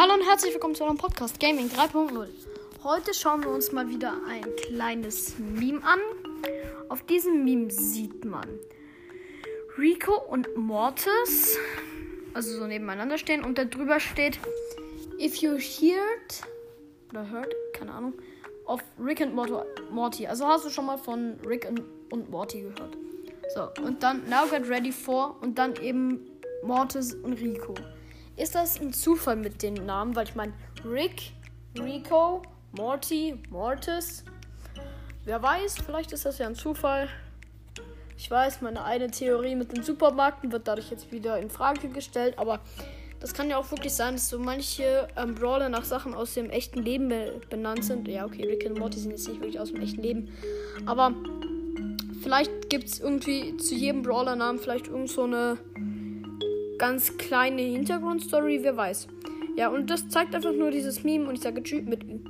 Hallo und herzlich willkommen zu eurem Podcast Gaming 3.0. Heute schauen wir uns mal wieder ein kleines Meme an. Auf diesem Meme sieht man Rico und Mortis, also so nebeneinander stehen und da drüber steht If you heard oder heard, keine Ahnung, of Rick and Morty. Also hast du schon mal von Rick und Morty gehört. So, und dann Now Get Ready for und dann eben Mortis und Rico. Ist das ein Zufall mit den Namen? Weil ich meine, Rick, Rico, Morty, Mortis. Wer weiß, vielleicht ist das ja ein Zufall. Ich weiß, meine eine Theorie mit den Supermarkten wird dadurch jetzt wieder in Frage gestellt, aber das kann ja auch wirklich sein, dass so manche ähm, Brawler nach Sachen aus dem echten Leben be benannt sind. Ja, okay, Rick und Morty sind jetzt nicht wirklich aus dem echten Leben. Aber vielleicht gibt es irgendwie zu jedem Brawler-Namen vielleicht irgend so eine ganz kleine Hintergrundstory, wer weiß. Ja, und das zeigt einfach nur dieses Meme und ich sage Tschüss mit Ü.